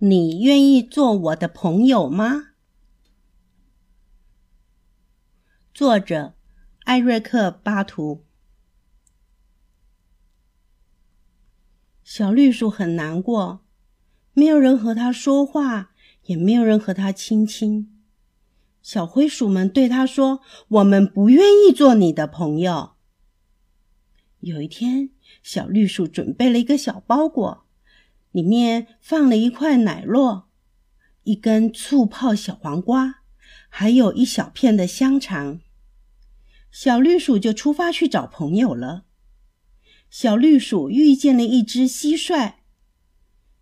你愿意做我的朋友吗？作者艾瑞克·巴图。小绿鼠很难过，没有人和它说话，也没有人和它亲亲。小灰鼠们对它说：“我们不愿意做你的朋友。”有一天，小绿鼠准备了一个小包裹，里面放了一块奶酪、一根醋泡小黄瓜，还有一小片的香肠。小绿鼠就出发去找朋友了。小绿鼠遇见了一只蟋蟀，“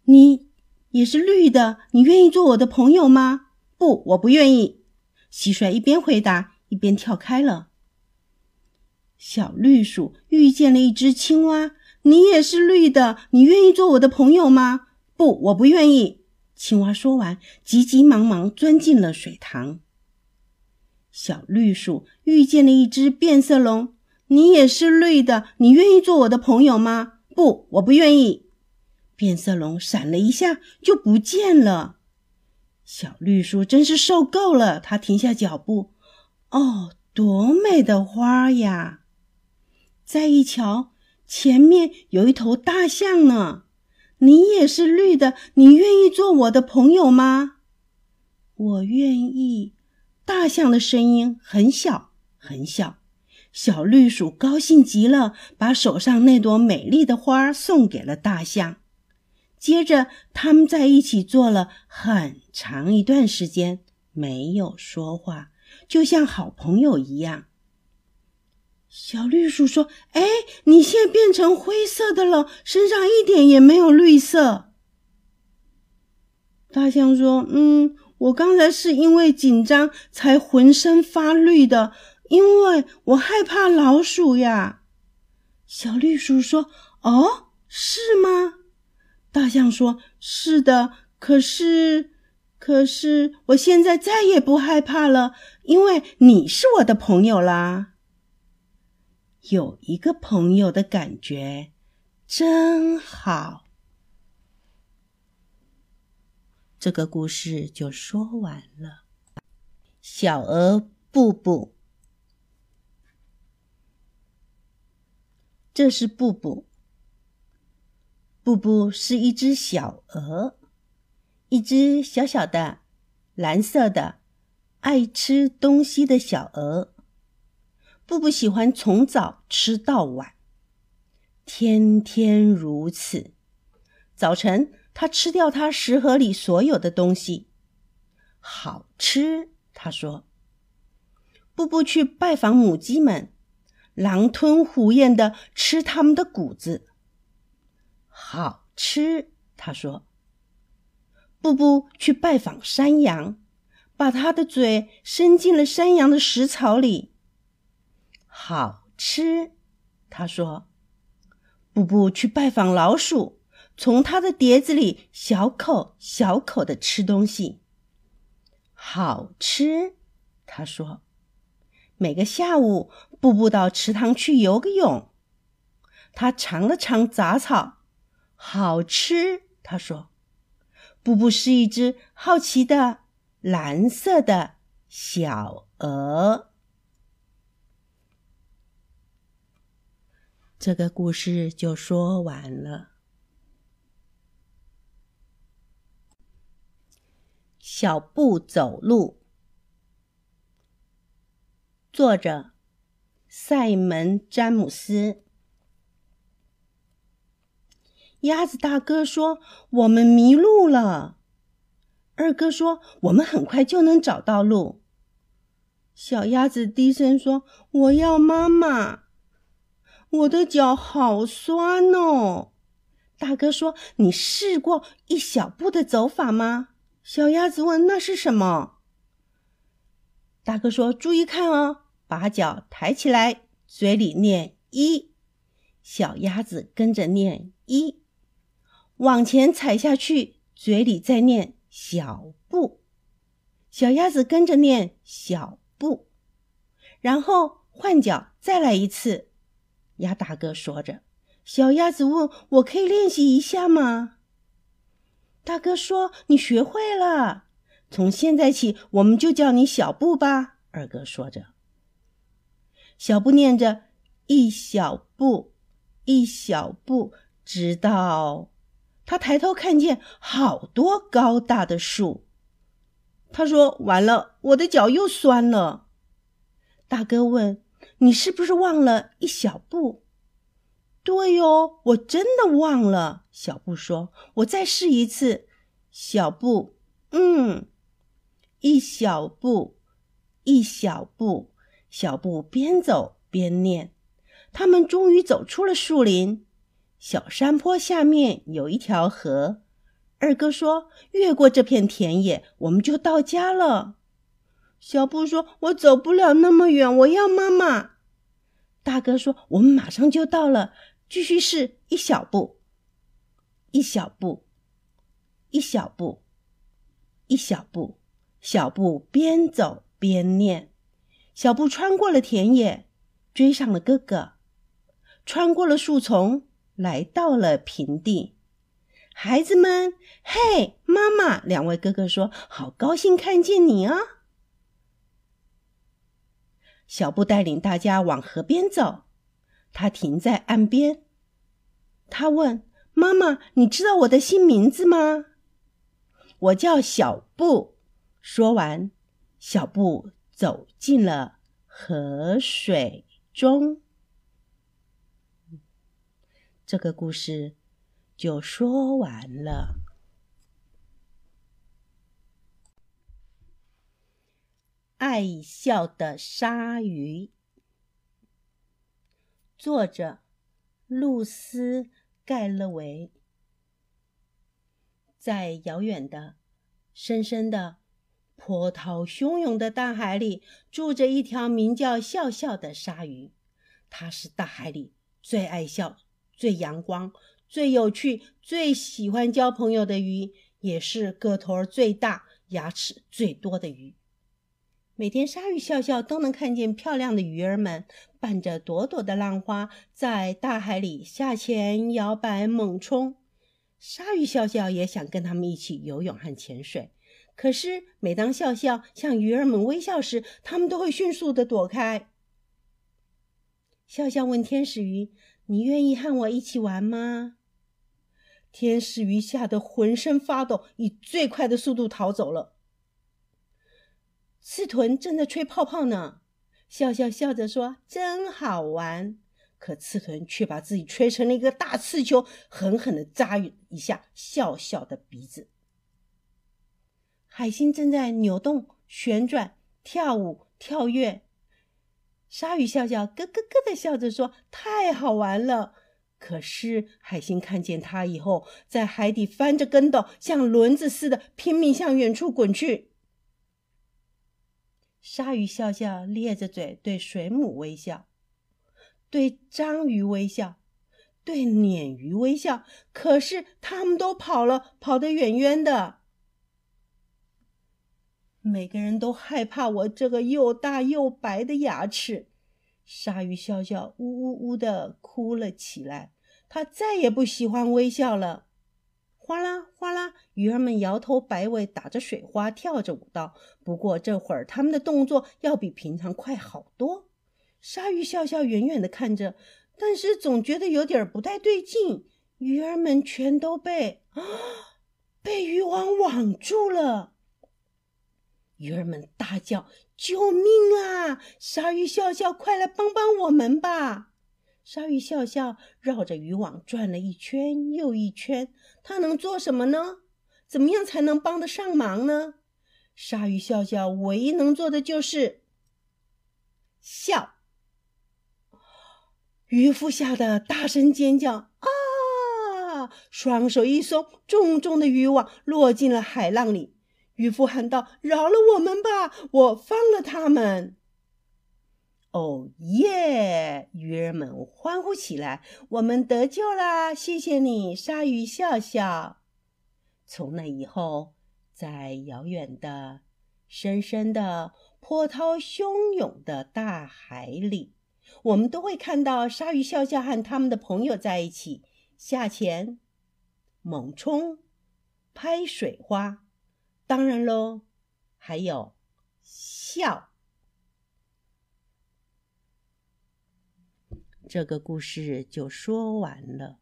你也是绿的，你愿意做我的朋友吗？”“不，我不愿意。”蟋蟀一边回答一边跳开了。小绿鼠遇见了一只青蛙，“你也是绿的，你愿意做我的朋友吗？”“不，我不愿意。”青蛙说完，急急忙忙钻进了水塘。小绿鼠遇见了一只变色龙，“你也是绿的，你愿意做我的朋友吗？”“不，我不愿意。”变色龙闪了一下就不见了。小绿鼠真是受够了，它停下脚步，“哦，多美的花呀！”再一瞧，前面有一头大象呢。你也是绿的，你愿意做我的朋友吗？我愿意。大象的声音很小很小。小绿鼠高兴极了，把手上那朵美丽的花送给了大象。接着，他们在一起坐了很长一段时间，没有说话，就像好朋友一样。小绿鼠说：“哎，你现在变成灰色的了，身上一点也没有绿色。”大象说：“嗯，我刚才是因为紧张才浑身发绿的，因为我害怕老鼠呀。”小绿鼠说：“哦，是吗？”大象说：“是的，可是，可是我现在再也不害怕了，因为你是我的朋友啦。”有一个朋友的感觉真好。这个故事就说完了。小鹅布布，这是布布。布布是一只小鹅，一只小小的、蓝色的、爱吃东西的小鹅。布布喜欢从早吃到晚，天天如此。早晨，他吃掉他食盒里所有的东西，好吃。他说：“布布去拜访母鸡们，狼吞虎咽的吃它们的谷子，好吃。”他说：“布布去拜访山羊，把他的嘴伸进了山羊的食槽里。”好吃，他说：“布布去拜访老鼠，从他的碟子里小口小口的吃东西。好吃，他说。每个下午，布布到池塘去游个泳，他尝了尝杂草，好吃，他说。布布是一只好奇的蓝色的小鹅。”这个故事就说完了。小步走路，作者塞门·詹姆斯。鸭子大哥说：“我们迷路了。”二哥说：“我们很快就能找到路。”小鸭子低声说：“我要妈妈。”我的脚好酸哦，大哥说：“你试过一小步的走法吗？”小鸭子问：“那是什么？”大哥说：“注意看哦，把脚抬起来，嘴里念一。”小鸭子跟着念一，往前踩下去，嘴里再念小步。小鸭子跟着念小步，然后换脚再来一次。鸭大哥说着，小鸭子问：“我可以练习一下吗？”大哥说：“你学会了，从现在起我们就叫你小布吧。”二哥说着，小布念着“一小步，一小步”，直到他抬头看见好多高大的树。他说：“完了，我的脚又酸了。”大哥问：“你是不是忘了一小步？”对哟，我真的忘了。小布说：“我再试一次。”小布，嗯，一小步，一小步，小布边走边念。他们终于走出了树林。小山坡下面有一条河。二哥说：“越过这片田野，我们就到家了。”小布说：“我走不了那么远，我要妈妈。”大哥说：“我们马上就到了。”继续试一小步，一小步，一小步，一小步。小步边走边念。小布穿过了田野，追上了哥哥，穿过了树丛，来到了平地。孩子们，嘿，妈妈！两位哥哥说：“好高兴看见你啊！”小布带领大家往河边走。他停在岸边，他问妈妈：“你知道我的新名字吗？”“我叫小布。”说完，小布走进了河水中。这个故事就说完了。爱笑的鲨鱼。作者：露丝·盖勒维。在遥远的、深深的、波涛汹涌的大海里，住着一条名叫笑笑的鲨鱼。它是大海里最爱笑、最阳光、最有趣、最喜欢交朋友的鱼，也是个头最大、牙齿最多的鱼。每天，鲨鱼笑笑都能看见漂亮的鱼儿们伴着朵朵的浪花，在大海里下潜、摇摆、猛冲。鲨鱼笑笑也想跟他们一起游泳和潜水，可是每当笑笑向鱼儿们微笑时，他们都会迅速的躲开。笑笑问天使鱼：“你愿意和我一起玩吗？”天使鱼吓得浑身发抖，以最快的速度逃走了。刺豚正在吹泡泡呢，笑笑笑着说：“真好玩。”可刺豚却把自己吹成了一个大刺球，狠狠地扎一下笑笑的鼻子。海星正在扭动、旋转、跳舞、跳跃。鲨鱼笑笑咯咯咯的笑着说：“太好玩了。”可是海星看见它以后，在海底翻着跟斗，像轮子似的拼命向远处滚去。鲨鱼笑笑，咧着嘴对水母微笑，对章鱼微笑，对鲶鱼微笑。可是他们都跑了，跑得远远的。每个人都害怕我这个又大又白的牙齿。鲨鱼笑笑，呜呜呜的哭了起来。他再也不喜欢微笑了。哗啦哗啦，鱼儿们摇头摆尾，打着水花，跳着舞蹈。不过这会儿，他们的动作要比平常快好多。鲨鱼笑笑，远远的看着，但是总觉得有点不太对劲。鱼儿们全都被啊，被渔网网住了。鱼儿们大叫：“救命啊！鲨鱼笑笑，快来帮帮我们吧！”鲨鱼笑笑绕着渔网转了一圈又一圈，他能做什么呢？怎么样才能帮得上忙呢？鲨鱼笑笑唯一能做的就是笑。渔夫吓得大声尖叫：“啊！”双手一松，重重的渔网落进了海浪里。渔夫喊道：“饶了我们吧，我放了他们。”哦耶！鱼儿们欢呼起来：“我们得救啦！谢谢你，鲨鱼笑笑。”从那以后，在遥远的、深深的、波涛汹涌的大海里，我们都会看到鲨鱼笑笑和他们的朋友在一起下潜、猛冲、拍水花，当然喽，还有笑。这个故事就说完了。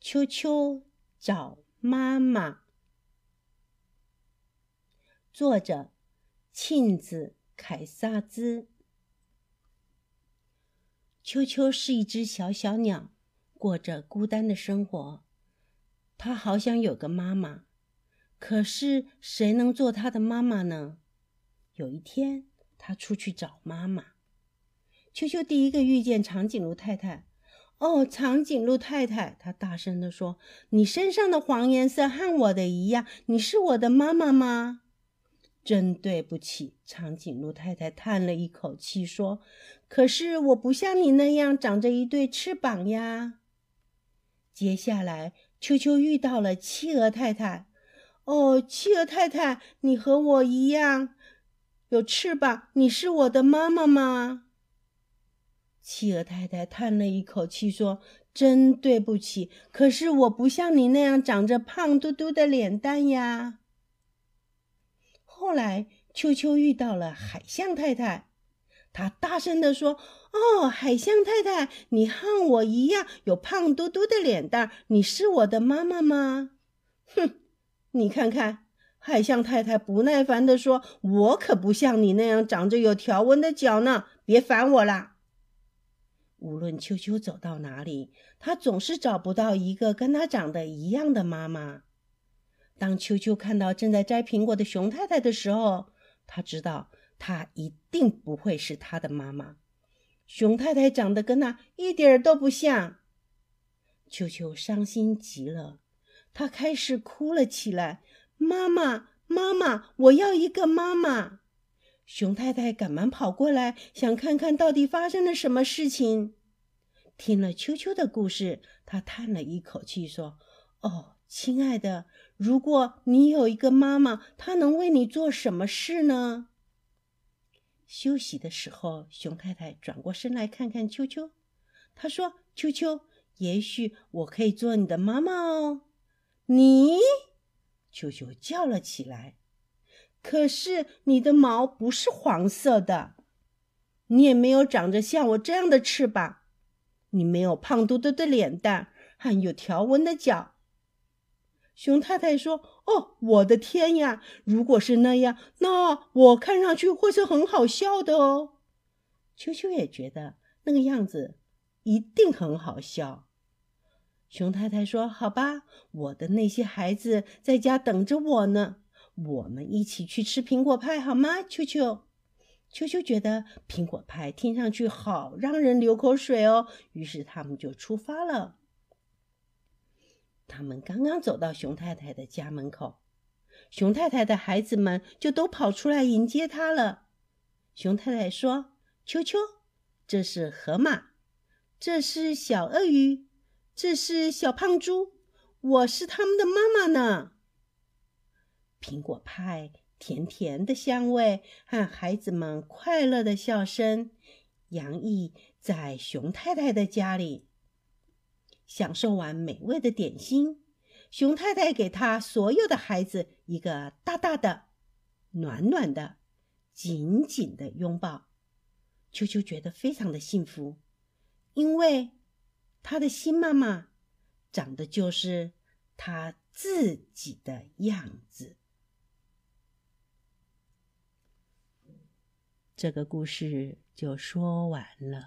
秋秋找妈妈，作者：庆子凯撒兹。秋秋是一只小小鸟，过着孤单的生活。它好想有个妈妈，可是谁能做它的妈妈呢？有一天，它出去找妈妈。秋秋第一个遇见长颈鹿太太。哦，长颈鹿太太，她大声地说：“你身上的黄颜色和我的一样，你是我的妈妈吗？”真对不起，长颈鹿太太叹了一口气说：“可是我不像你那样长着一对翅膀呀。”接下来，秋秋遇到了企鹅太太。哦，企鹅太太，你和我一样有翅膀，你是我的妈妈吗？企鹅太太叹了一口气，说：“真对不起，可是我不像你那样长着胖嘟嘟的脸蛋呀。”后来，秋秋遇到了海象太太，她大声地说：“哦，海象太太，你和我一样有胖嘟嘟的脸蛋，你是我的妈妈吗？”哼，你看看，海象太太不耐烦地说：“我可不像你那样长着有条纹的脚呢，别烦我啦。”无论秋秋走到哪里，他总是找不到一个跟他长得一样的妈妈。当秋秋看到正在摘苹果的熊太太的时候，他知道她一定不会是他的妈妈。熊太太长得跟他一点儿都不像。秋秋伤心极了，他开始哭了起来：“妈妈，妈妈，我要一个妈妈！”熊太太赶忙跑过来，想看看到底发生了什么事情。听了秋秋的故事，她叹了一口气，说：“哦，亲爱的，如果你有一个妈妈，她能为你做什么事呢？”休息的时候，熊太太转过身来看看秋秋，她说：“秋秋，也许我可以做你的妈妈哦。”你，秋秋叫了起来。可是你的毛不是黄色的，你也没有长着像我这样的翅膀，你没有胖嘟嘟的脸蛋和有条纹的脚。熊太太说：“哦，我的天呀！如果是那样，那我看上去会是很好笑的哦。”秋秋也觉得那个样子一定很好笑。熊太太说：“好吧，我的那些孩子在家等着我呢。”我们一起去吃苹果派好吗？秋秋，秋秋觉得苹果派听上去好让人流口水哦，于是他们就出发了。他们刚刚走到熊太太的家门口，熊太太的孩子们就都跑出来迎接他了。熊太太说：“秋秋，这是河马，这是小鳄鱼，这是小胖猪，我是他们的妈妈呢。”苹果派甜甜的香味和孩子们快乐的笑声，洋溢在熊太太的家里。享受完美味的点心，熊太太给她所有的孩子一个大大的、暖暖的、紧紧的拥抱。秋秋觉得非常的幸福，因为他的新妈妈长得就是他自己的样子。这个故事就说完了。